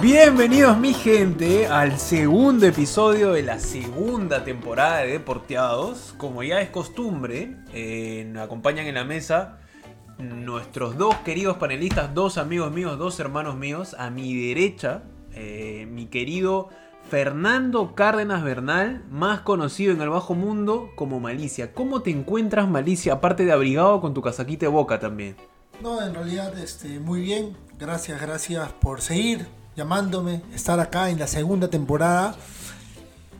Bienvenidos mi gente al segundo episodio de la segunda temporada de Deporteados. Como ya es costumbre, eh, nos acompañan en la mesa nuestros dos queridos panelistas, dos amigos míos, dos hermanos míos. A mi derecha, eh, mi querido Fernando Cárdenas Bernal, más conocido en el bajo mundo como Malicia. ¿Cómo te encuentras Malicia, aparte de abrigado con tu casaquita de boca también? No, en realidad este, muy bien. Gracias, gracias por seguir llamándome, estar acá en la segunda temporada.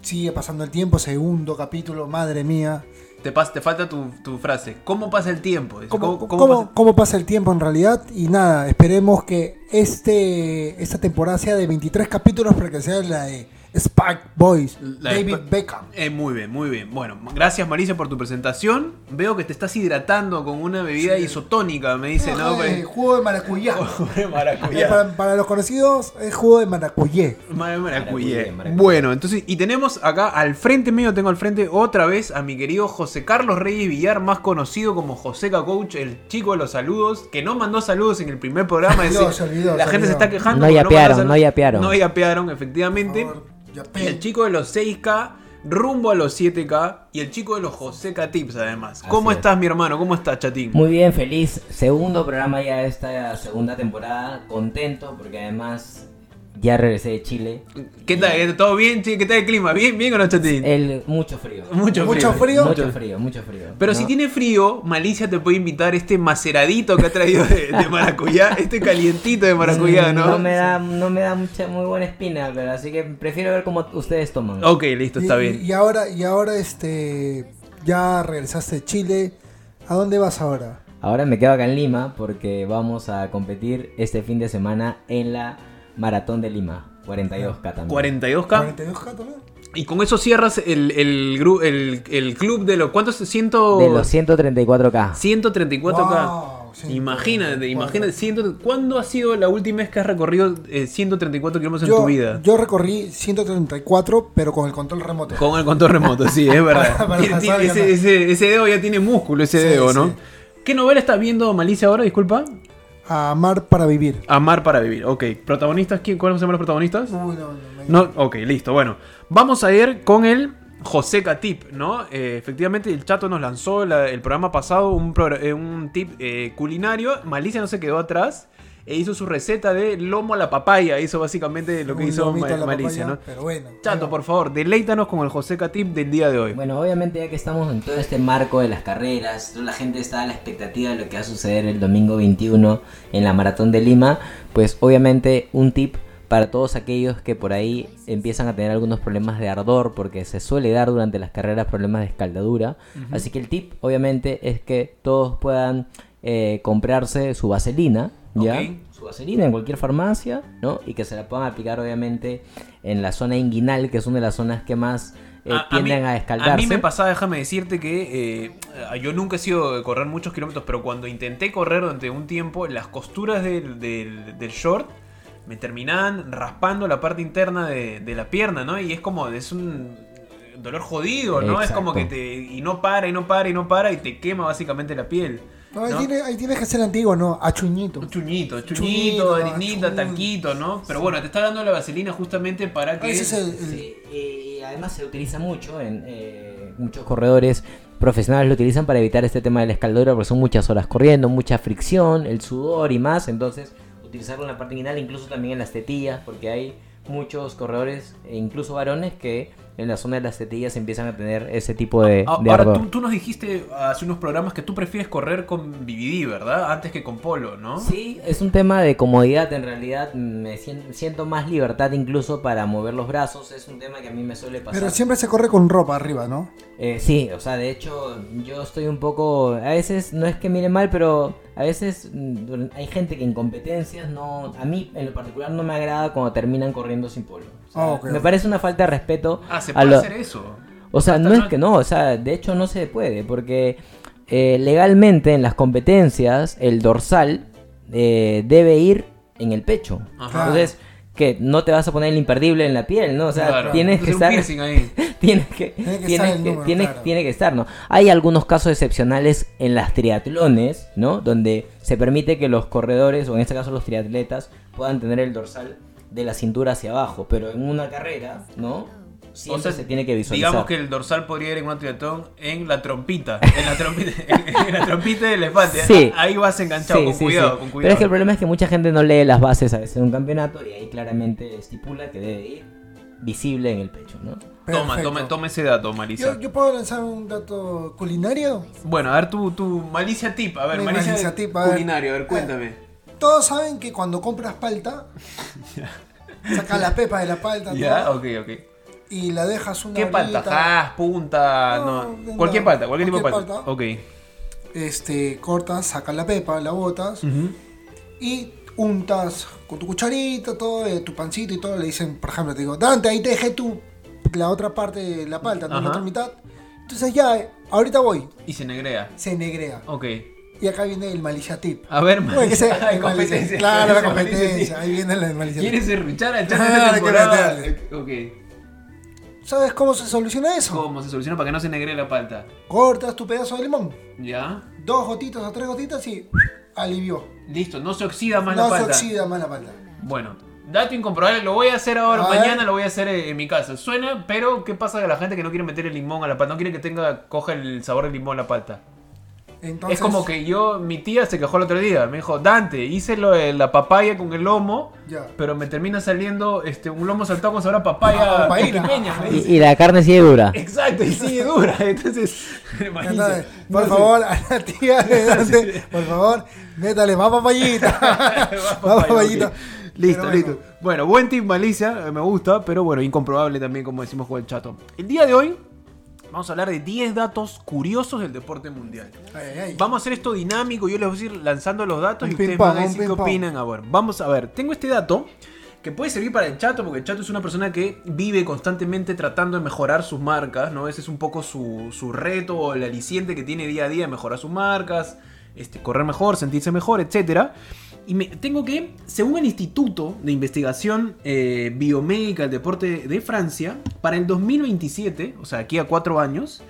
Sigue pasando el tiempo, segundo capítulo, madre mía. Te, pas- te falta tu, tu frase. ¿Cómo pasa el tiempo? Dice, ¿Cómo, ¿cómo- cómo- cómo cómo pasa- pasa? el tiempo en realidad? Y nada, esperemos que este, esta temporada sea de 23 capítulos para que sea la de Spike Boys, La David Sp- Beckham. Eh, muy bien, muy bien. Bueno, gracias Malicia por tu presentación. Veo que te estás hidratando con una bebida Sí. isotónica, me dice, ¿no? No, eh, Pues- jugo de maracuyá. De Eh, para, para los conocidos es jugo de maracuyé. Ma- de maracuyá. Maracuyá, maracuyá. Bueno, entonces, y tenemos acá al frente mío, tengo al frente otra vez a mi querido José Carlos Reyes Villar, más conocido como Joseca Coach, el chico de los saludos, que no mandó saludos en el primer programa. Olvidó, decir, se olvidó, la gente se está quejando. No yapearon, saludos. no yapearon. No yapearon, Por efectivamente. Y el chico de los 6K rumbo a los 7K y el chico de los Joseca Tips además. ¿Cómo es. estás mi hermano? ¿Cómo estás chatín? Muy bien, feliz. Segundo programa ya de esta segunda temporada. Contento porque además ya regresé de Chile. ¿Qué tal? ¿Todo bien? ¿Qué tal el clima? ¿Bien, bien o no chatín? El, mucho frío. Mucho frío. ¿Mucho frío? Mucho frío, mucho frío. Pero ¿no? si tiene frío, Malicia te puede invitar este maceradito que ha traído de, de maracuyá, este calientito de maracuyá, ¿no? No me da, no me da mucha, muy buena espina, pero así que prefiero ver cómo ustedes toman. Ok, listo, está y, bien. Y ahora, y ahora este, ya regresaste de Chile. ¿A dónde vas ahora? Ahora me quedo acá en Lima porque vamos a competir este fin de semana en la Maratón de Lima. 42K también. 42K. 42K también. Y con eso cierras el, el, gru- el, el club de los... ¿Cuántos? Ciento... De los 134K. 134K. Wow, 134. Imagínate, imagínate. ciento- ¿Cuándo ha sido la última vez que has recorrido eh, 134 kilómetros en tu vida? yo recorrí 134, pero con el control remoto. Con el control remoto, sí, es verdad. Para- para Tiene- pasar tiene ya ese, no. ese- ese dedo ya tiene músculo, ese Sí, dedo, ¿no? sí. ¿Qué novela estás viendo Malicia ahora? Disculpa. Amar para vivir. Amar para vivir. Ok. ¿Protagonistas? ¿Quién? ¿Cuáles llaman los protagonistas? Uy, no, no, no. No, ok, listo. Bueno, vamos a ir con el Joseca Tip, ¿no? Eh, efectivamente, el chato nos lanzó la- el programa pasado un, progr- eh, un tip eh, culinario. Malicia no se quedó atrás. E hizo su receta de lomo a la papaya. Hizo básicamente lo que Un hizo Ma- Malicia, papaya, ¿no? Pero bueno. Chato, por favor, deleítanos con el Joseca Tip del día de hoy. Bueno, obviamente ya que estamos en todo este marco de las carreras, toda la gente está a la expectativa de lo que va a suceder el domingo 21 en la Maratón de Lima, pues obviamente un tip para todos aquellos que por ahí empiezan a tener algunos problemas de ardor, porque se suele dar durante las carreras problemas de escaldadura. Así que el tip obviamente es que todos puedan eh, comprarse su vaselina, ¿ya? Ok. Su vaselina en cualquier farmacia, ¿no? Y que se la puedan aplicar obviamente en la zona inguinal, que es una de las zonas que más eh, A- a mí- tienden a, escaldarse. A mí me pasaba, déjame decirte que eh, yo nunca he sido de correr muchos kilómetros, pero cuando intenté correr durante un tiempo, las costuras del, del- del short me terminaban raspando la parte interna de, de la pierna, ¿no? Y es como, es un dolor jodido, ¿no? Es como que te... Y no para, y no para, y no para, y te quema básicamente la piel. No, ahí, ¿no? Tiene, ahí tienes que ser antiguo, ¿no? A chuñito. Chuñito, chuñito, harinita, tanquito, ¿no? Pero bueno, te está dando la vaselina justamente para que... Ese es el, el- Sí, y además se utiliza mucho en eh, muchos corredores profesionales lo utilizan para evitar este tema de la escaldura porque son muchas horas corriendo, mucha fricción, el sudor y más, entonces utilizarlo en la parte inguinal, incluso también en las tetillas, porque hay muchos corredores, e incluso varones, que en la zona de las tetillas empiezan a tener ese tipo de, Ah, de Ahora, tú, tú nos dijiste hace unos programas que tú prefieres correr con BBD, ¿verdad? Antes que con polo, ¿no? Sí, es un tema de comodidad, en realidad me sien- siento más libertad incluso para mover los brazos, es un tema que a mí me suele pasar. Pero siempre se corre con ropa arriba, ¿no? Eh, sí, o sea, de hecho, yo estoy un poco. A veces, no es que mire mal, pero a veces mm, hay gente que en competencias no. A mí, en lo particular, no me agrada cuando terminan corriendo sin polo. O sea, Ah, ok, me parece una falta de respeto. Ah, se a puede lo- hacer eso. O sea, Hasta no es no- que no, o sea, de hecho no se puede, porque eh, legalmente en las competencias el dorsal eh, debe ir en el pecho. Ajá. Entonces, que no te vas a poner el imperdible en la piel, ¿no? O sea, Claro. tienes que estar... piercing ahí. tiene que, Tiene que tiene estar el que- número, tiene- claro. tiene que estar, ¿no? Hay algunos casos excepcionales en las triatlones, ¿no? Donde se permite que los corredores, o en este caso los triatletas, puedan tener el dorsal de la cintura hacia abajo, pero en una carrera, ¿no? Siempre O sea, se tiene que visualizar. Digamos que el dorsal podría ir en un triatlón en la trompita. En la trompita, en, la trompita del elefante. Sí. Ahí vas enganchado, Sí, con sí, cuidado, sí. con Pero cuidado. es que el problema es que mucha gente no lee las bases a veces de un campeonato y ahí claramente estipula que debe ir visible en el pecho, ¿no? Toma, tome, tome ese dato, Marisa. Yo, yo puedo lanzar un dato culinario. Bueno, a ver tu, tu malicia tip. A ver, Mi malicia, malicia tip, a ver. culinario. A ver, cuéntame. Todos saben que cuando compras palta, sacas la pepa de la palta ¿Ya? todo, Ok, ok. Y la dejas una ¿Qué palta? punta, No, no. Cualquier palta, cualquier tipo de palta. palta. Ok. este, cortas, sacas la pepa, la botas Ujú. y untas con tu cucharita, todo, eh, tu pancito y todo. Le dicen, por ejemplo, te digo, Dante, ahí te dejé tu, la otra parte de la palta, ¿no? La otra mitad. Entonces ya, eh, ahorita voy, Y se negrea. se negrea. Ok. Y acá viene el malicia tip. A ver, Bueno, que sea- malicia- malicia- competencia. Claro, la malicia competencia. Ahí viene la malicia tip. ¿Quieres serruchar al chat de temporada? Ok. ¿Sabes cómo se soluciona eso? ¿Cómo se soluciona para que no se negree la palta? Cortas tu pedazo de limón, ¿Ya? dos gotitas o tres gotitas y alivió. Listo, no se oxida más No la se palta. oxida más la palta. Bueno, dato incomprobable, lo voy a hacer ahora, A mañana ver. lo voy a hacer en mi casa. Suena, pero ¿qué pasa de la gente que no quiere meter el limón a la palta? No quiere que tenga, coja el sabor del limón a la palta. Entonces, es como que yo, mi tía se quejó el otro día, me dijo, Dante, hice lo de la papaya con el lomo, Ya. pero me termina saliendo este, un lomo saltado con sabor a papaya Ah, papaína. pequeña. me dice. Y, y la carne sigue dura. Exacto, y sigue dura. Entonces. Entonces, por No sé. favor, a la tía de Dante, por favor, métale más papayita. Más papayita. ok. Listo, listo. Bueno, buen tip malicia, me gusta, pero bueno, incomprobable también, como decimos con el chato. El día de hoy vamos a hablar de 10 datos curiosos del deporte mundial. Ay, ay. Vamos a hacer esto dinámico, yo les voy a ir lanzando los datos Un y ustedes van a decir qué opinan. A ver, vamos a ver, tengo este dato que puede servir para el chato, porque el chato es una persona que vive constantemente tratando de mejorar sus marcas, ¿no? Ese es un poco su, su reto o el aliciente que tiene día a día, mejorar sus marcas, este, correr mejor, sentirse mejor, etcétera. Y me, tengo que, según el Instituto de Investigación eh, Biomédica del Deporte de Francia, para el 2027, o sea, aquí a cuatro años,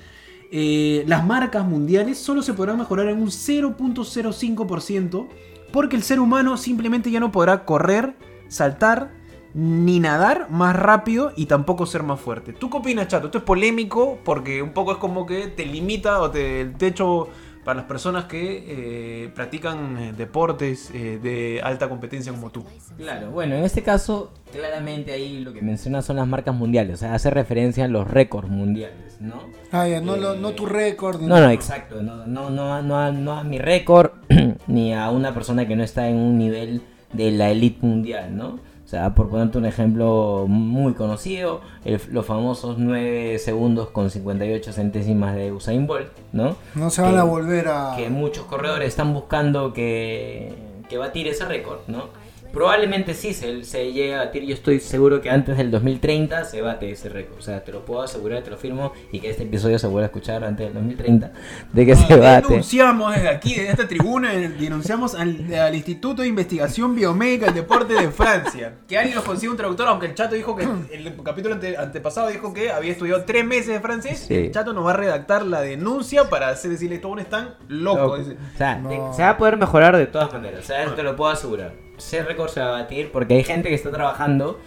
eh, las marcas mundiales solo se podrán mejorar en un 0.05% porque el ser humano simplemente ya no podrá correr, saltar ni nadar más rápido y tampoco ser más fuerte. ¿Tú qué opinas, Chato? Esto es polémico porque un poco es como que te limita o te, el techo para las personas que eh, practican eh, deportes eh, de alta competencia como tú. Claro, bueno, en este caso, claramente ahí lo que menciona son las marcas mundiales, o sea, hace referencia a los récords mundiales, ¿no? Ah, ya, no, lo- no tu récord. No, no, exacto, no, no, no, no, a- no a mi récord ni a una persona que no está en un nivel de la elite mundial, ¿no? O sea, por ponerte un ejemplo muy conocido, el- los famosos 9 segundos con 58 centésimas de Usain Bolt, ¿no? No se van Que- a volver a. que muchos corredores están buscando que, que batir ese récord, ¿no? Probablemente sí se, se llegue a batir, yo estoy seguro que antes del 2030 se bate ese récord, o sea, te lo puedo asegurar, te lo firmo y que este episodio se vuelva a escuchar antes del 2030 de que se bate. Denunciamos desde aquí, desde esta tribuna, denunciamos al, al Instituto de Investigación Biomédica del Deporte de Francia. Que alguien nos consiga un traductor, aunque el chato dijo que el capítulo ante- antepasado dijo que había estudiado tres meses de francés. Sí. El chato nos va a redactar la denuncia para hacer decirle estos buenos están locos. Loco. O sea, No. se va a poder mejorar de todas maneras, o sea, eso te lo puedo asegurar. Ese récord se va a batir porque hay gente que está trabajando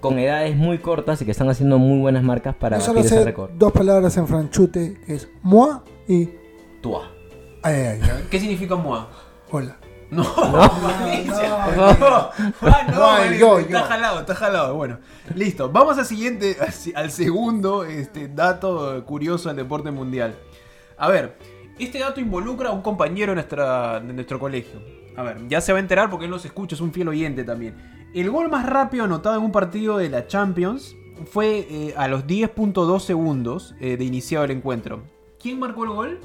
con edades muy cortas y que están haciendo muy buenas marcas para Yo solo batir ese sé récord. dos palabras en franchute, que es moi y Tua. ay, ay, ay. ¿Qué significa moi? Hola. No, no, no, Ah, no, No, Malicia, yo, está yo. jalado, está jalado. Bueno, listo. Vamos al siguiente, al segundo este, dato curioso del deporte mundial. A ver, este dato involucra a un compañero de, nuestra, de nuestro colegio. A ver, ya se va a enterar porque él nos escucha, es un fiel oyente también. El gol más rápido anotado en un partido de la Champions fue eh, a los 10.2 segundos eh, de iniciado el encuentro. ¿Quién marcó el gol?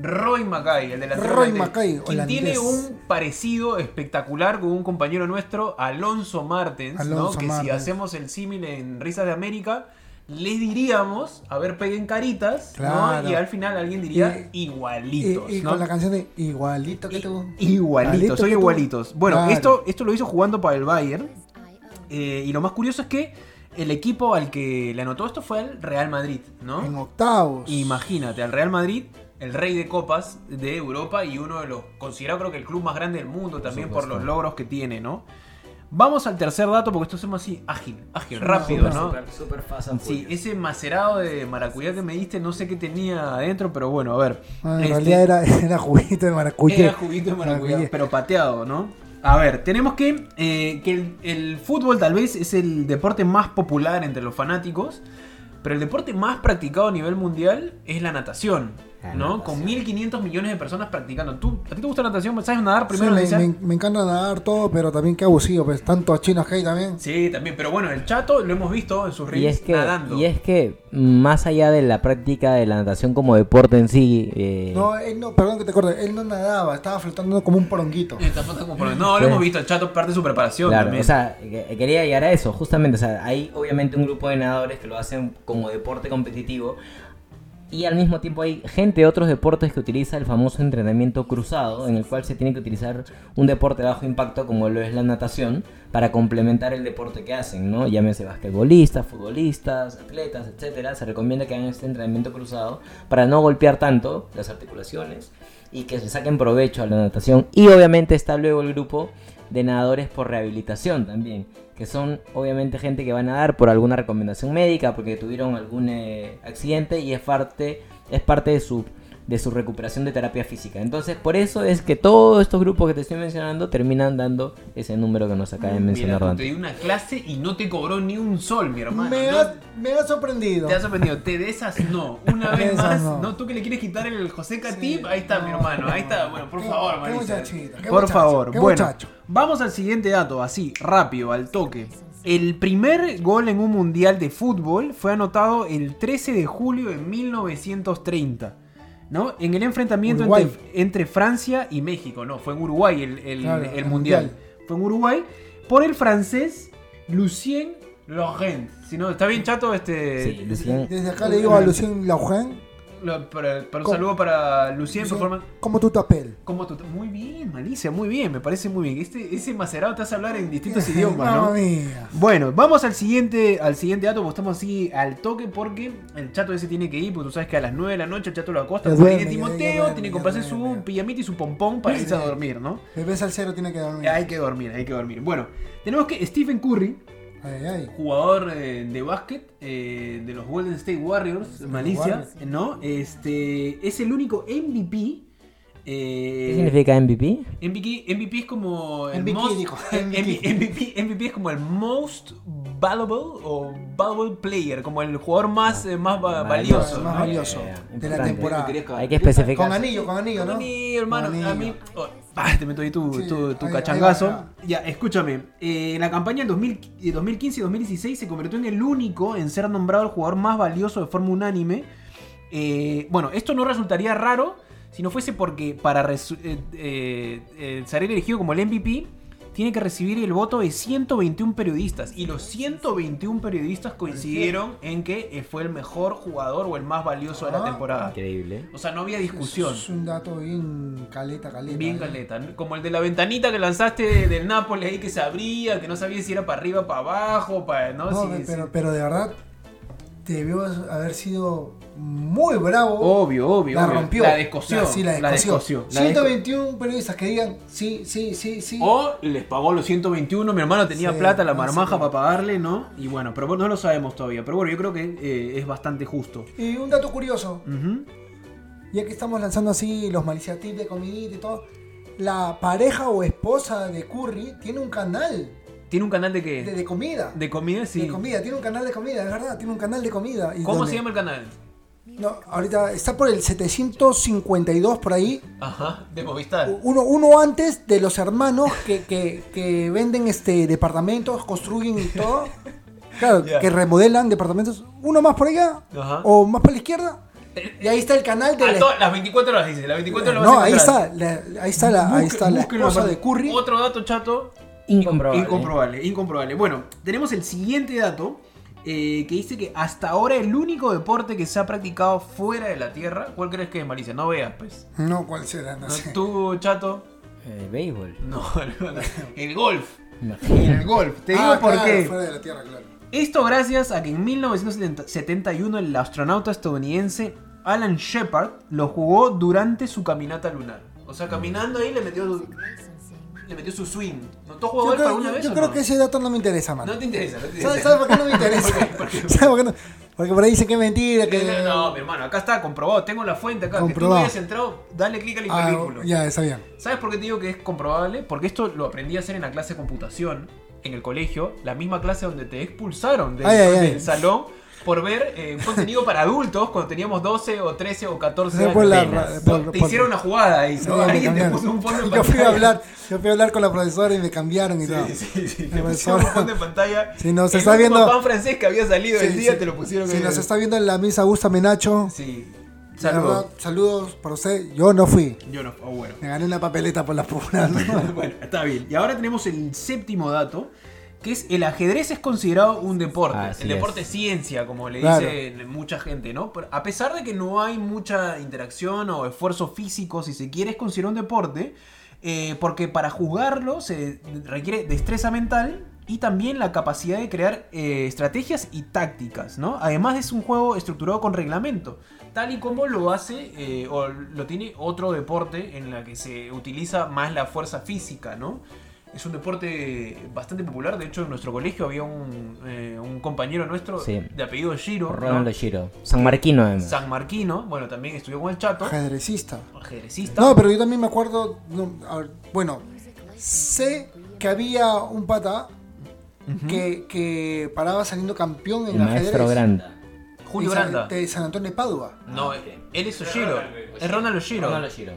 Roy Mackay, el delantero Roy holandés, Mackay, quien tiene un parecido espectacular con un compañero nuestro, Alonso Martens, ¿no? Que si hacemos el símil en Risas de América, les diríamos, a ver, peguen caritas. Y al final alguien diría Y- igualitos, Y, y ¿no? con la canción de igualito que tú. Igualitos, Igualito tú. igualitos. Bueno, Claro. esto, esto lo hizo jugando para el Bayern. eh, y lo más curioso es que el equipo al que le anotó esto fue el Real Madrid, ¿no? En octavos. Imagínate, al Real Madrid, el rey de copas de Europa y uno de los, considerado creo que el club más grande del mundo también por los logros que tiene, ¿no? Vamos al tercer dato porque esto hacemos así, ágil, ágil, rápido, ¿no? Super, super and Sí, ese macerado de maracuyá que me diste, no sé qué tenía adentro, pero bueno, a ver. Ah, en Este, realidad era, era juguito de maracuyá. era juguito de maracuyá, Maracuyá. pero pateado, ¿no? A ver, tenemos que, eh, que el, el fútbol tal vez es el deporte más popular entre los fanáticos, pero el deporte más practicado a nivel mundial es la natación, ¿no? Con 1.500 millones de personas practicando. ¿Tú, ¿A ti te gusta la natación? ¿Sabes nadar Sí, primero? me, Alicia? me- me encanta nadar todo, pero también qué abusivo, pues tantos chinos que hay también. Sí, también, pero bueno, el chato lo hemos visto en sus Y reels es, que, nadando. y es que más allá de la práctica de la natación como deporte en sí, eh, No, él no, perdón que te corte, él no nadaba, estaba flotando como un poronguito. No, lo hemos visto, el chato parte de su preparación Claro, también. o sea, que- quería llegar a eso, justamente, o sea, hay obviamente un grupo de nadadores que lo hacen como deporte competitivo y al mismo tiempo hay gente de otros deportes que utiliza el famoso entrenamiento cruzado, en el cual se tiene que utilizar un deporte de bajo impacto como lo es la natación para complementar el deporte que hacen, ¿no? Llámese basquetbolistas, futbolistas, atletas, etcétera, se recomienda que hagan este entrenamiento cruzado para no golpear tanto las articulaciones y que se saquen provecho a la natación y obviamente está luego el grupo de nadadores por rehabilitación también, que son obviamente gente que va a nadar por alguna recomendación médica, porque tuvieron algún eh, accidente y es parte, es parte de su de su recuperación de terapia física. Entonces, por eso es que todos estos grupos que te estoy mencionando terminan dando ese número que nos acaba de Mira, mencionar tú te di una clase y no te cobró ni un sol, mi hermano. me, No- ha, me ha sorprendido. Te has sorprendido, te de esas no. Una De vez esas más, no. no. tú que le quieres quitar el José Catip, Sí, ahí está mi no, hermano, ahí está. no, Bueno, por qué- favor, qué Marisa. muchachito, qué Por muchacho, favor, qué bueno. muchacho. Vamos al siguiente dato, así, rápido, al toque. El primer gol en un mundial de fútbol fue anotado el 13 de julio de 1930. ¿No? En el enfrentamiento entre, entre Francia y México, no, fue en Uruguay el, el- Claro, el el mundial. mundial. Fue en Uruguay por el francés Lucien Laurent. Si no, está bien chato este. Sí, Lucien- Desde acá le digo a Lucien Laugen, Lo- para, para un ¿Cómo? saludo para Lucien, Lucien, Performance. como tu tapel. ¿Cómo tú? Muy bien, Malicia, muy bien, me parece muy bien. Este, ese macerado te hace hablar en distintos idiomas, ¿no? mía. Bueno, vamos al siguiente, al siguiente dato, porque estamos así al toque porque el chato ese tiene que ir, porque tú sabes que a las 9 de la noche el chato lo acosta, Ya porque duerme, tiene ya- ya Timoteo, duerme, tiene que ya comprarse su pijamita y su pompón para irse a dormir, ¿no? Bebé Salcero tiene que dormir. Hay que dormir, hay que dormir. Bueno, tenemos que Stephen Curry, Ay, ay. jugador eh, de básquet eh, de los Golden State Warriors, Malicia, Warriors. ¿no? Este es el único MVP. eh, ¿Qué significa MVP? MVP, MVP es como el MVP, most, dijo, MVP, MVP, MVP es como el most valuable o valuable player, como el jugador más, eh, más va- valioso. más valioso Eh, de la temporada. Hay que especificar. Con anillo, con anillo, ¿no? A mí, hermano, Con a anillo. mí. oh, ah, te meto ahí tu, Sí, tu, tu ahí- cachangazo. ahí va, ahí Ya, escúchame. eh, en la campaña en 2000 eh, 2015 y 2016 se convirtió en el único en ser nombrado el jugador más valioso de forma unánime. Eh, bueno, esto no resultaría raro si no fuese porque para eh, eh, eh, ser elegido como el MVP tiene que recibir el voto de 121 periodistas. Y los 121 periodistas coincidieron en que eh, fue el mejor jugador o el más valioso de la Ah. temporada. Increíble. O sea, no había discusión. Es un dato bien caleta, caleta. Bien ¿eh? caleta, ¿no? como el de la ventanita que lanzaste de- del Nápoles ahí que se abría, que no sabía si era para arriba, para abajo, para no, No, Si- pero, si- pero de verdad debió haber sido muy bravo. obvio, obvio, la obvio. rompió. la descosió, La- sí, la descosió. descosió, la 121 periodistas que digan sí, sí, sí, sí. O les pagó los 121, mi hermano tenía Sí, plata, la marmaja sí. para pagarle, ¿no? Y bueno, pero no lo sabemos todavía. Pero bueno, yo creo que eh, es bastante justo. Y un dato curioso, Ujú. ya que estamos lanzando así los maliciativos de comidita y todo, la pareja o esposa de Curry tiene un canal Tiene un canal de qué? de, de comida. De comida, sí. De comida, tiene un canal de comida, es verdad, tiene un canal de comida. y ¿Cómo se llama el canal? No, ahorita está por el 752 por ahí. Ajá, de Movistar. Uno, uno antes de los hermanos que, que- que venden este departamentos, construyen y todo. Claro, Ya. que remodelan departamentos. Uno más por allá Ajá. o más para la izquierda. Y ahí está el canal de A la, las 24 horas dice, las 24 horas No, ahí está, la- ahí está la, ahí está la esposa de Curry. Otro dato chato. Incomprobable. Incomprobable, incomprobable. Bueno, tenemos el siguiente dato eh, que dice que hasta ahora el único deporte que se ha practicado fuera de la Tierra, ¿cuál crees que es, Marisa? No veas, pues. No, ¿cuál será? No No, sé. Tú, chato. El béisbol. No, no, no. el golf. El golf. Te digo Ah, por claro, qué. Fuera de la tierra, claro. Esto gracias a que en 1971 el astronauta estadounidense Alan Shepard lo jugó durante su caminata lunar. O sea, caminando ahí le metió le metió su swing. ¿No tú has Yo jugado creo, alguna yo- vez? yo o creo no? que ese dato no me interesa, man. No te interesa, no te ¿Sabes, interesa. sabes por qué no me interesa? ¿Por qué? ¿Por qué? ¿Sabes por qué no? Porque por ahí dicen que es mentira, que... No, mi hermano, acá está comprobado. Tengo la fuente acá. Comprobado. Que tú hayas entrado, dale clic al Ah, hipervínculo. ya, está bien. ¿Sabes por qué te digo que es comprobable? Porque esto lo aprendí a hacer en la clase de computación en el colegio, la misma clase donde te expulsaron del, Ay, ay, ay. del salón por ver eh, contenido para adultos cuando teníamos 12 o 13 o 14 Fue años. te por- hicieron una jugada ahí, Sí, ¿no? me Alguien te cambiaron. puso un fondo en Yo fui a hablar, yo fui a hablar con la profesora y me cambiaron y todo. Sí, sí, sí. Te pusieron un fondo en pantalla. Si nos El está viendo- pan francés que había salido Sí, el día sí. te lo pusieron Si nos está viendo en la misa Augusta Menacho, Sí. de Saludos. saludos para usted. Yo no fui. Yo no. Oh, bueno. Me gané una papeleta por la pura. bueno, está bien. Y ahora tenemos el séptimo dato, que es el ajedrez es considerado un deporte. Así el es. deporte ciencia, como le Claro. dice mucha gente, ¿no? Pero a pesar de que no hay mucha interacción o esfuerzo físico, si se quiere, es considerado un deporte. eh, porque para jugarlo se requiere destreza mental y también la capacidad de crear eh, estrategias y tácticas, ¿no? Además es un juego estructurado con reglamento, tal y como lo hace eh, o lo tiene otro deporte en la que se utiliza más la fuerza física, ¿no? Es un deporte bastante popular, de hecho en nuestro colegio había un, eh, un compañero nuestro Sí. de apellido Giro, ¿no? Ronaldo Giro. San Marquino, además. San Marquino, bueno, también estudió con el Chato, Ajedrecista. ajedrecista. No, pero yo también me acuerdo. no, a ver, bueno, sé que había un pata que, que paraba saliendo campeón en El maestro ajedrez. Granda. Julio de San- Granda. De San Antonio de Padua. No, él es Oshiro. Es Ronald Oshiro. Ronaldo Giro.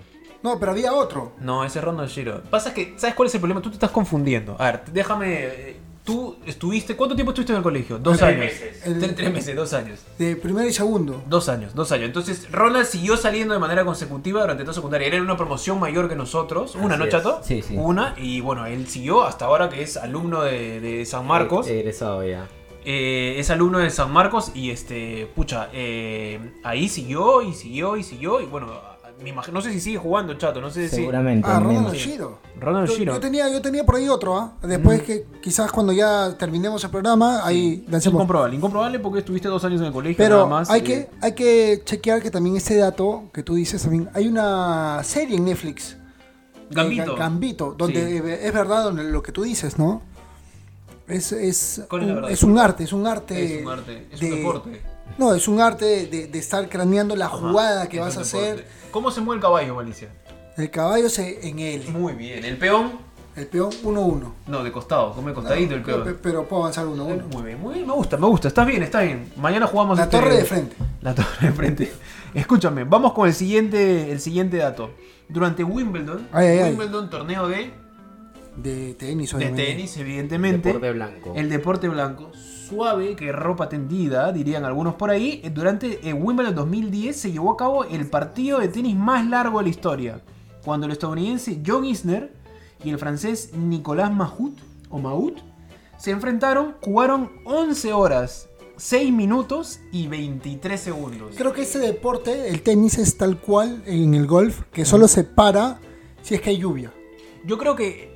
No, pero había otro. No, ese es Ronald Oshiro. Pasa que, ¿sabes cuál es el problema? Tú te estás confundiendo. A ver, déjame. eh, Tú estuviste. ¿Cuánto tiempo estuviste en el colegio? Dos Tres años. meses. Tres, tres meses, dos años. De primero y segundo. Dos años, dos años. Entonces, Ronald siguió saliendo de manera consecutiva durante toda secundaria. Era una promoción mayor que nosotros. Una, Así ¿no, es. chato? Sí, sí. Una. Y bueno, él siguió hasta ahora que es alumno de, de San Marcos. Eh, Egresado ya. Eh, es alumno de San Marcos y este, pucha, eh, ahí siguió y siguió y siguió y bueno, me imagino, no sé si sigue jugando Chato, no sé si... Seguramente. Ah. Ronald. Ronald Yo, tenía, yo tenía por ahí otro, ¿ah? Después que quizás cuando ya terminemos el programa, ahí lancemos. Incomprobable, incomprobable porque estuviste dos años en el colegio Pero nada más. hay, y- que, hay que chequear que también este dato que tú dices también. Hay una serie en Netflix. Gambito. eh, Gambito, donde Sí. eh, es verdad donde lo que tú dices, ¿no? Es, es, ¿Cuál es la un, verdad? es un arte, es un arte. Es un arte, es de- un deporte. No, es un arte de, de estar craneando la Ajá, jugada que vas a hacer. deporte. ¿Cómo se mueve el caballo, Malicia? El caballo se, en él. Muy bien. ¿El peón? El peón 1-1. No, de costado, come costadito el peón. pero puedo avanzar 1-1. Muy bien, muy bien, me gusta, me gusta. Estás bien, está bien. Mañana jugamos La este- torre de frente. La torre de frente. Escúchame, vamos con el siguiente, el siguiente dato. Durante Wimbledon, Ay, ay, ay. Wimbledon, torneo de, De tenis, de obviamente. tenis, evidentemente. Deporte blanco. El deporte blanco. Suave que ropa tendida, dirían algunos por ahí. Eh, Durante eh, Wimbledon 2010 se llevó a cabo el partido de tenis más largo de la historia. Cuando el estadounidense John Isner y el francés Nicolas Mahut, o Mahut, se enfrentaron, jugaron 11 horas, 6 minutos y 23 segundos. Creo que ese deporte, el tenis, es tal cual en el golf, que solo se para si es que hay lluvia. Yo creo que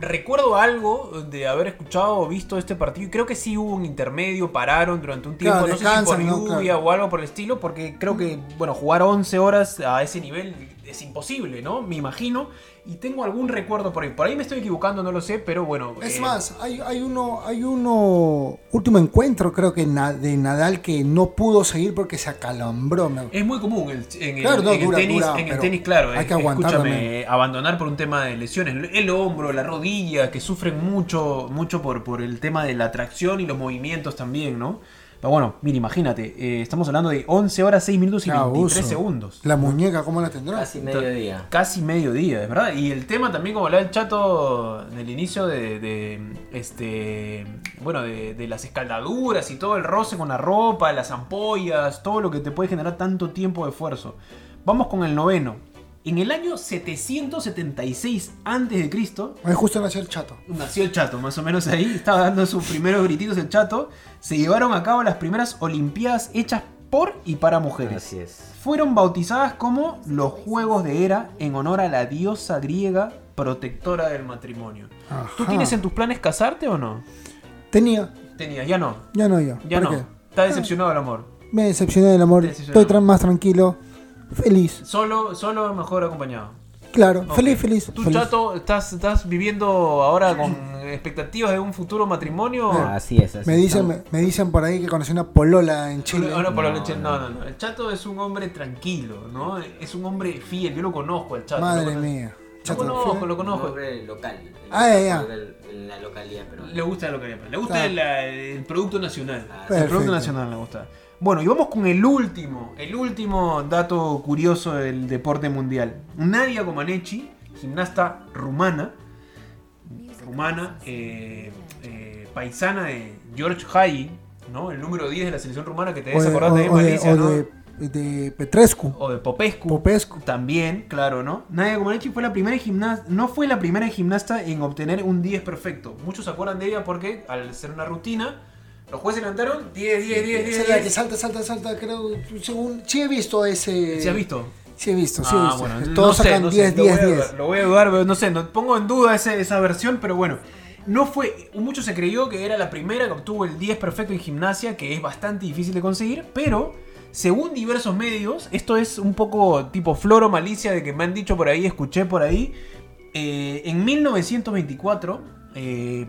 recuerdo algo de haber escuchado o visto este partido y creo que sí hubo un intermedio, pararon durante un tiempo, Claro, no sé si por lluvia Claro. o algo por el estilo, porque creo que, bueno, jugar 11 horas a ese nivel es imposible, ¿no? Me imagino. Y tengo algún recuerdo por ahí. Por ahí me estoy equivocando, no lo sé, pero bueno. Es eh, más, hay, hay uno, hay uno último encuentro, creo que de Nadal que no pudo seguir porque se acalambró. Es muy común el- en, el, Claro, no, en el dura, tenis, dura, en el tenis, claro. hay eh, que aguantar escúchame, abandonar por un tema de lesiones. El hombro, la rodilla, que sufren mucho, mucho por, por el tema de la tracción y los movimientos también, ¿no? Pero bueno, mira, imagínate, eh, estamos hablando de 11 horas, 6 minutos y Qué 23 abuso. segundos. La muñeca, ¿cómo la tendrá? Casi mediodía. Casi mediodía, es verdad. Y el tema también, como hablaba el chato en el inicio de, de, este bueno, de, de las escaldaduras y todo el roce con la ropa, las ampollas, todo lo que te puede generar tanto tiempo de esfuerzo. Vamos con el noveno. En el año 776 a.C., Ahí justo nació el chato. nació el chato, más o menos ahí, estaba dando sus primeros grititos el chato, se llevaron a cabo las primeras olimpiadas hechas por y para mujeres Así es. fueron bautizadas como los Juegos de Hera en honor a la diosa griega protectora del matrimonio. ¿Tú tienes en tus planes casarte o no? Tenía, Tenías, ya no. ya no yo. Ya ¿Por no. qué? Está decepcionado el amor. Me decepcioné del amor. Estoy tra- más tranquilo, feliz. Solo, solo mejor acompañado. Claro, Ok. feliz, feliz. ¿Tú, feliz. Chato, estás, estás viviendo ahora con expectativas de un futuro matrimonio? Así es, así Me dicen, me, me dicen por ahí que conocí una polola en Chile. No, no, por la No, leche- no. no, no, no. El Chato es un hombre tranquilo, ¿no? Es un hombre fiel. Yo lo conozco, el Chato. Madre lo conozco. mía. Lo Chato, conozco, fue- lo conozco. Nombre local. Ah, ya, ya. En la localidad, pero. Le gusta lo que le gusta Claro. la- el producto nacional. Ah, el producto nacional le gusta. Bueno, y vamos con el último, el último dato curioso del deporte mundial. Nadia Comaneci, gimnasta rumana, rumana, eh, eh, paisana de George Hayi, ¿no? El número 10 de la selección rumana que te O des de, de- de Petrescu. O de Popescu. Popescu. También, claro, ¿no? Nadia Comaneci fue la primera gimnasta, no fue la primera gimnasta en obtener un 10 perfecto. Muchos se acuerdan de ella porque al ser una rutina, los jueces levantaron 10, 10, 10, 10. Esa es la que 10. salta, salta, salta, creo. Según, sí he visto ese. ¿Se ha visto? Sí he visto, sí he Ah, visto. bueno, Todos no sé, sacan no sé, 10, lo 10, voy a 10. dudar, Lo voy a dudar, pero no sé, no, pongo en duda ese- esa versión, pero bueno. No fue, mucho se creyó que era la primera que obtuvo el 10 perfecto en gimnasia, que es bastante difícil de conseguir, pero según diversos medios, esto es un poco tipo floro malicia de que me han dicho por ahí, escuché por ahí, eh, en 1924, eh,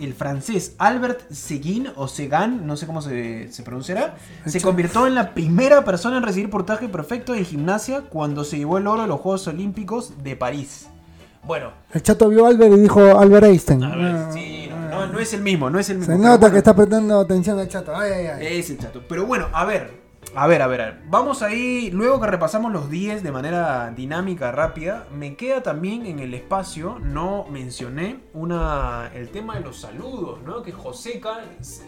el francés Albert Seguin o Segan, no sé cómo se, se pronunciará, se convirtió en la primera persona en recibir portaje perfecto en gimnasia cuando se llevó el oro a los Juegos Olímpicos de París. Bueno, El chato vio a Albert y dijo Albert Einstein. a ver, sí, no, no- no es el mismo, no es el mismo. Se nota bueno. que está prestando atención al chato. Ay, ay, ay. Es el chato. Pero bueno, a ver. A ver, a ver, a ver. Vamos ahí, luego que repasamos los 10 de manera dinámica, rápida, me queda también en el espacio, no mencioné una, el tema de los saludos, ¿no? Que Joseca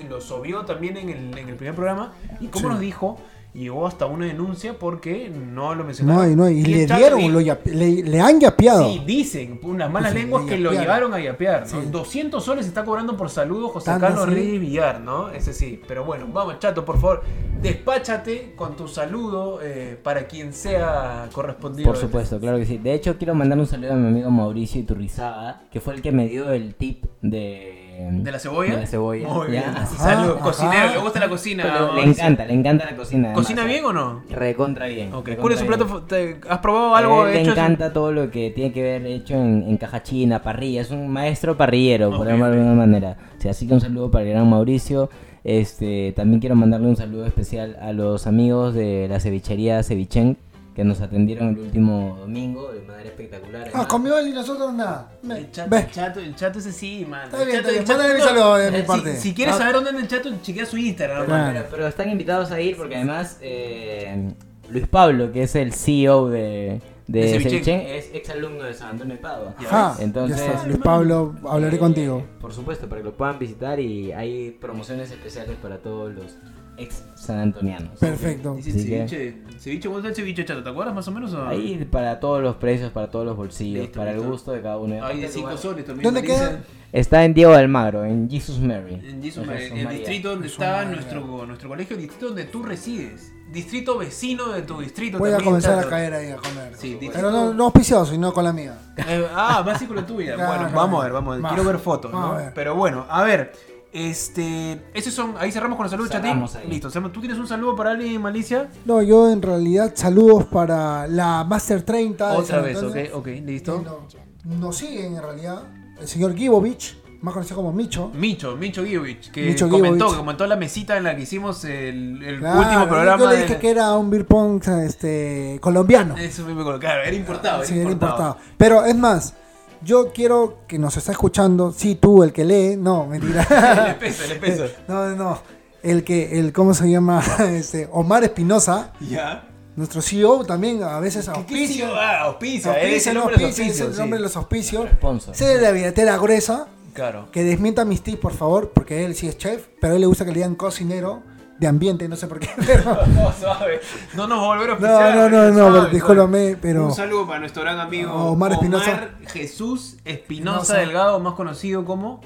lo subió también en el, en el primer programa. Y como Sí. nos dijo, llegó hasta una denuncia porque no lo No, mencionaron. y, no, y le dieron, lo yape- le, le han yapeado. Sí, dicen, unas malas lenguas le que lo llegaron a yapear. ¿no? Sí. 200 soles está cobrando por saludo José ¿Tanto Carlos así? Reyes Villar, ¿no? Ese sí. Pero bueno, vamos, chato, por favor, despáchate con tu saludo eh, para quien sea correspondido. Por supuesto, claro que sí. De hecho, quiero mandar un saludo a mi amigo Mauricio Iturrizaga, que fue el que me dio el tip de... ¿De la cebolla? De la cebolla. Muy bien. Ajá, salud. ajá. Cocinero, le gusta la cocina. Le encanta, le encanta la cocina. además, ¿Cocina bien o no? Recontra bien. Ok, recontra ¿Cuál es su plato? te- ¿Has probado algo él le encanta todo lo que tiene que ver hecho en, en caja china, parrilla. Es un maestro parrillero, por llamarlo de ok. alguna manera. O sea, así que un saludo para el gran Mauricio. Este, también quiero mandarle un saludo especial a los amigos de la cevichería Cevichen que nos atendieron el último domingo de manera espectacular. Ah, él y nosotros nada. Me- El chato, el chato, el chato ese sí, man. Está El bien, chato- está bien. el chato mi no- saludo de mi si- parte. Si, quieres Ah. saber dónde anda el chato, chequea su Instagram. Pero, pero están invitados a ir porque además eh, Luis Pablo, que es el CEO de, de, De Cevichen. Cevichen, es ex alumno de San Antonio de Padua. Ajá, Entonces- ya está. Luis Pablo, hablaré Eh, contigo. Por supuesto, para que lo puedan visitar y hay promociones especiales para todos los ex sanantonianos. Perfecto. Dice Así que- ceviche, ceviche, ¿cuánto es el ceviche chato? ¿Te acuerdas más o menos? O? Ahí para todos los precios, para todos los bolsillos, Listo, para el gusto de cada uno. Hay aparte de el 5 lugar- soles también. ¿Dónde queda? Está en Diego de Almagro, en Jesus Mary. En Jesus, En en el María. distrito donde está María. nuestro, nuestro colegio, el distrito donde tú resides. Distrito vecino de tu distrito Voy a también, comenzar a caer ahí a comer. Sí, distrito- Pero no, no auspiciado, sino con la mía. Eh, ah, más sí con la tuya. Claro, bueno, claro. vamos a ver, vamos a ver. Quiero ver fotos, Vamos ¿no? a ver. Pero bueno, a ver. Este. Esos son. Ahí cerramos con el saludo, chatín. Listo. ¿Tú tienes un saludo para alguien, Malicia? No, yo en realidad saludos para la Master 30. de Otra vez, ok, ok, listo. no- Nos siguen en realidad el señor Gibovich, más conocido como Micho. Micho, Micho Giovich, que Micho comentó, Givovich. que comentó la mesita en la que hicimos el, el Claro, último programa. Yo le de- dije que era un beer pong este, colombiano. Eso mismo, claro, era importado, Sí, era era importado. importado. Pero es más, yo quiero que nos está escuchando, sí, tú, el que lee, no, mentira. Le pesa, le pesa. no, no, el que, el, ¿cómo se llama? Este, Omar Espinosa, Ya. nuestro CEO también a veces ¿Qué auspicia. sí? Ah, auspicia, es Auspicia, el de los es el nombre de los auspicios. Sponsor. Sé de la billetera gruesa, Claro. que desmienta mis tips, por favor, porque él sí es chef, pero a él le gusta que le digan cocinero de ambiente, no sé por qué. Pero, No, suave. No nos volvieron a no, auspiciar, no, no, no, pero suave. discúlpame, pero Un saludo para nuestro gran amigo Omar Espinosa. Omar Jesús Espinosa. Delgado, más conocido como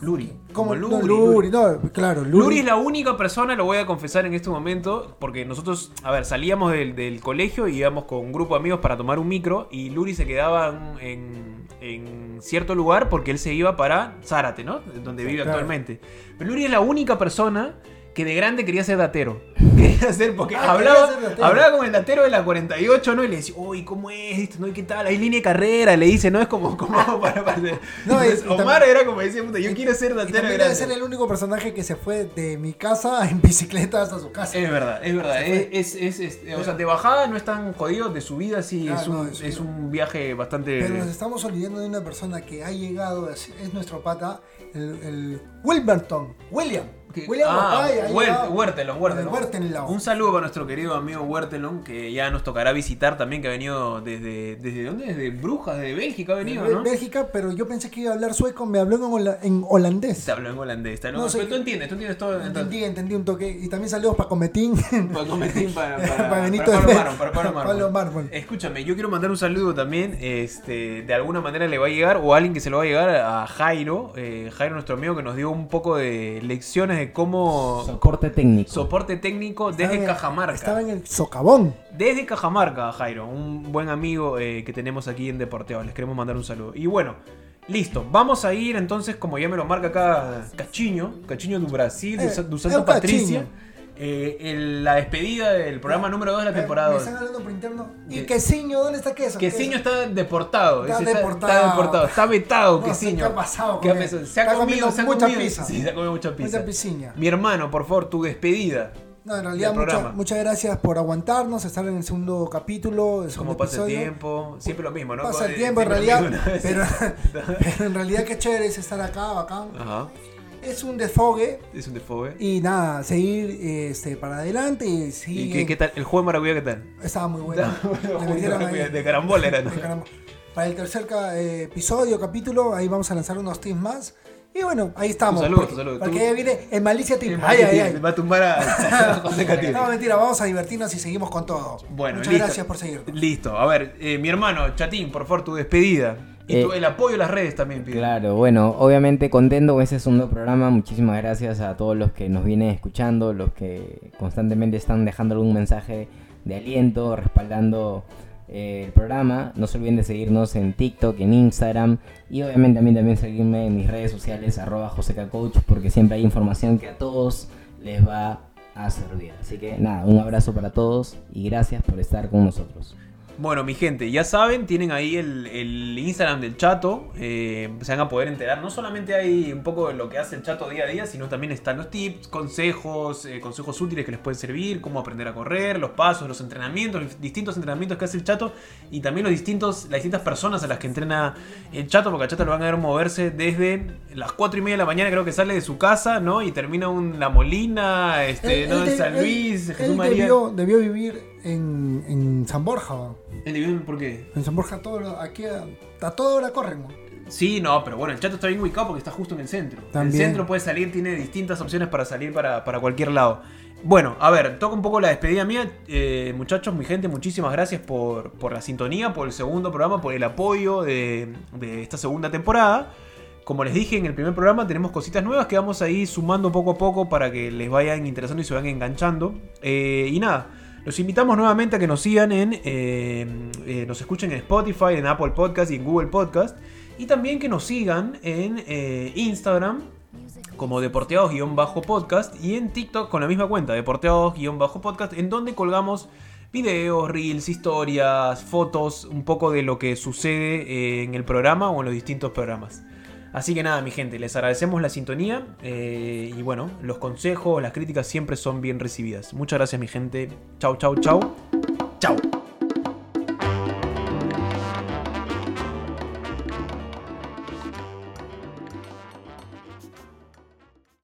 Luri. como Luri, no, Luri. Luri, no, claro, Luri. Luri es la única persona, lo voy a confesar en este momento, porque nosotros, a ver, salíamos del, del colegio y íbamos con un grupo de amigos para tomar un micro y Luri se quedaba en, en cierto lugar porque él se iba para Zárate, ¿no? Donde vive claro. actualmente. Pero Luri es la única persona que de grande quería ser datero. Quería ser, porque Ah, hablaba, quería ser datero. hablaba con el datero de la 48, ¿no? Y le decía, uy, ¿cómo es esto? ¿No? ¿Y qué tal? Hay línea de carrera, le dice, ¿no? Es como, como para, para- No, y- Entonces, y Omar también- era como decía, puta, yo quiero ser Y datero también debe ser el único personaje que se fue de mi casa en bicicleta hasta su casa. Es verdad, es verdad. Se. Es, es, es- es- o sea, de bajada no es tan jodido, de subida sí Ah, es, un, no, es un- viaje bastante... Pero nos estamos olvidando de una persona que ha llegado, es, es nuestro pata, el, el Wilberton, William. Que- William ah, Papay. Huertelon, Huertelon. El Huertelon. Un saludo para nuestro querido amigo Huertelon, que ya nos tocará visitar también, que ha venido desde... ¿Desde dónde? Desde Brujas, desde Bélgica ha venido, de ¿no? Bélgica, pero yo pensé que iba a hablar sueco, me habló en, hola- en holandés. Te habló en holandés, está- no, No, pero tú entiendes, tú entiendes todo. Entendí, entendí un toque. Y también saludos para Cometín. Para Cometín, para, para, Para Benito para Pablo Mármol, para Pablo para Mármol. Pablo Mármol. Escúchame, yo quiero mandar un saludo también, este, de alguna manera le va a llegar, o a alguien que se lo va a llegar a Jairo, eh, Jairo nuestro amigo que nos dio un poco de lecciones de cómo Soporte técnico. soporte técnico desde en- Cajamarca. Estaba en el socavón. Desde Cajamarca, Jairo, un buen amigo eh, que tenemos aquí en Deporteo. Les queremos mandar un saludo. Y bueno, listo. Vamos a ir entonces, como ya me lo marca acá Cachiño, Cachiño do Brasil, Eh, do, é Santa Patricia. Cachiño. Eh, el- la despedida del programa número 2 de la Me- temporada. Me están hablando por interno. ¿Y Que- Quesiño? ¿Dónde está Queso? Quesiño está deportado. Está ese deportado. Está, deportado. Está vetado, No sé Quesiño. qué ha pasado ¿Qué ha él. pasado? Se ha Está comido, comiendo se ha mucha comido- pizza. Sí, se ha comido mucha pizza. Mucha pisciña. Mi hermano, por favor, tu despedida. No, en realidad, del mucha- programa. muchas gracias por aguantarnos, estar en el segundo capítulo. El segundo Como pasa el episodio. tiempo, siempre lo mismo, ¿no? Pasa el Eh, tiempo, en siempre lo realidad. mismo, ¿no? Pero, pero en realidad, qué chévere es estar acá, bacán. Ajá, Es un desfogue. es un desfogue. Y nada, seguir este, para adelante. Y, ¿Y sigue- qué, qué tal? ¿El juego de Maravilla qué tal? Estaba muy bueno. De de carambola era, ¿no? de carambola. Para el tercer eh, episodio, capítulo, ahí vamos a lanzar unos teams más. Y bueno, ahí estamos. Tu saludo, porque, saludo. porque Tú- viene en malicia team. Ay, ay, ay. Va a tumbar a José. No, mentira, vamos a divertirnos y seguimos con todo. Bueno, Muchas listo. gracias por seguirnos. Listo. A ver, eh, mi hermano, Chatín, por favor, tu despedida. Y Eh, tu- el apoyo a las redes también, pido. Claro, bueno, obviamente contento con ese segundo programa. Muchísimas gracias a todos los que nos vienen escuchando, los que constantemente están dejando algún mensaje de aliento, respaldando eh, el programa. No se olviden de seguirnos en TikTok, en Instagram y obviamente también, también seguirme en mis redes sociales, arroba josecacoach, porque siempre hay información que a todos les va a servir. Así que nada, un abrazo para todos y gracias por estar con nosotros. Bueno, mi gente, ya saben, tienen ahí el, el Instagram del Chato. eh, se van a poder enterar. No solamente hay un poco de lo que hace el Chato día a día, sino también están los tips, consejos, eh, consejos útiles que les pueden servir, cómo aprender a correr, los pasos, los entrenamientos, los distintos entrenamientos que hace el Chato y también los distintos, las distintas personas a las que entrena el Chato, porque al Chato lo van a ver moverse desde las 4 y media de la mañana, creo que sale de su casa, ¿no? Y termina en La Molina, este, Él- ¿no? él San él- Luis, Jesús María. debió, debió vivir en, en San Borja. ¿no? ¿El de- ¿Por qué? En San Borja, todo, lo- aquí a, a toda hora corren. ¿no? Sí, no, pero bueno, el chato está bien ubicado porque está justo en el centro. También. El centro puede salir, tiene distintas opciones para salir para, para cualquier lado. Bueno, a ver, toca un poco la despedida mía. Eh, muchachos, mi gente, muchísimas gracias por, por la sintonía, por el segundo programa, por el apoyo de, de esta segunda temporada. Como les dije en el primer programa, tenemos cositas nuevas que vamos a ir sumando poco a poco para que les vayan interesando y se vayan enganchando. Eh, y nada, los invitamos nuevamente a que nos sigan en. eh, eh, nos escuchen en Spotify, en Apple Podcast y en Google Podcast. Y también que nos sigan en eh, Instagram como deporteados-podcast y en TikTok con la misma cuenta, deporteados-podcast, en donde colgamos videos, reels, historias, fotos, un poco de lo que sucede en el programa o en los distintos programas. Así que nada, mi gente, les agradecemos la sintonía eh, y bueno, los consejos, las críticas siempre son bien recibidas. Muchas gracias, mi gente. Chau, chau, chau. Chau.